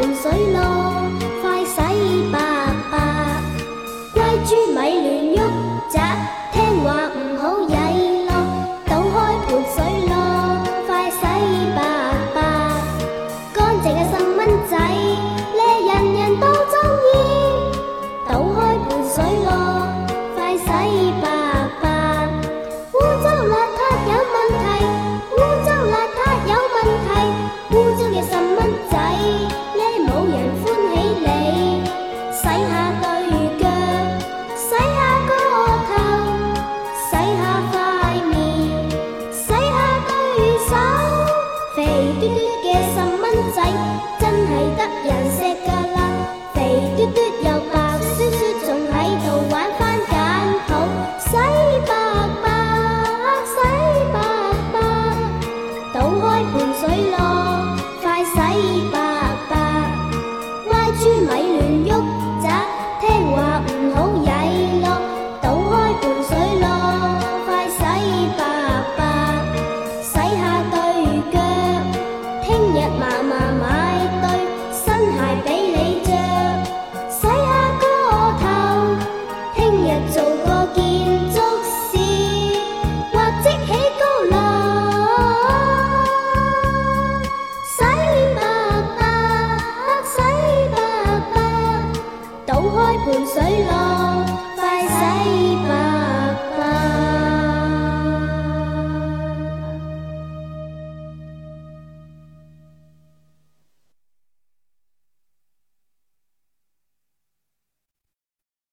盆水落，快洗白白。乖猪咪乱喐，只听话唔。爸爸，歪猪米。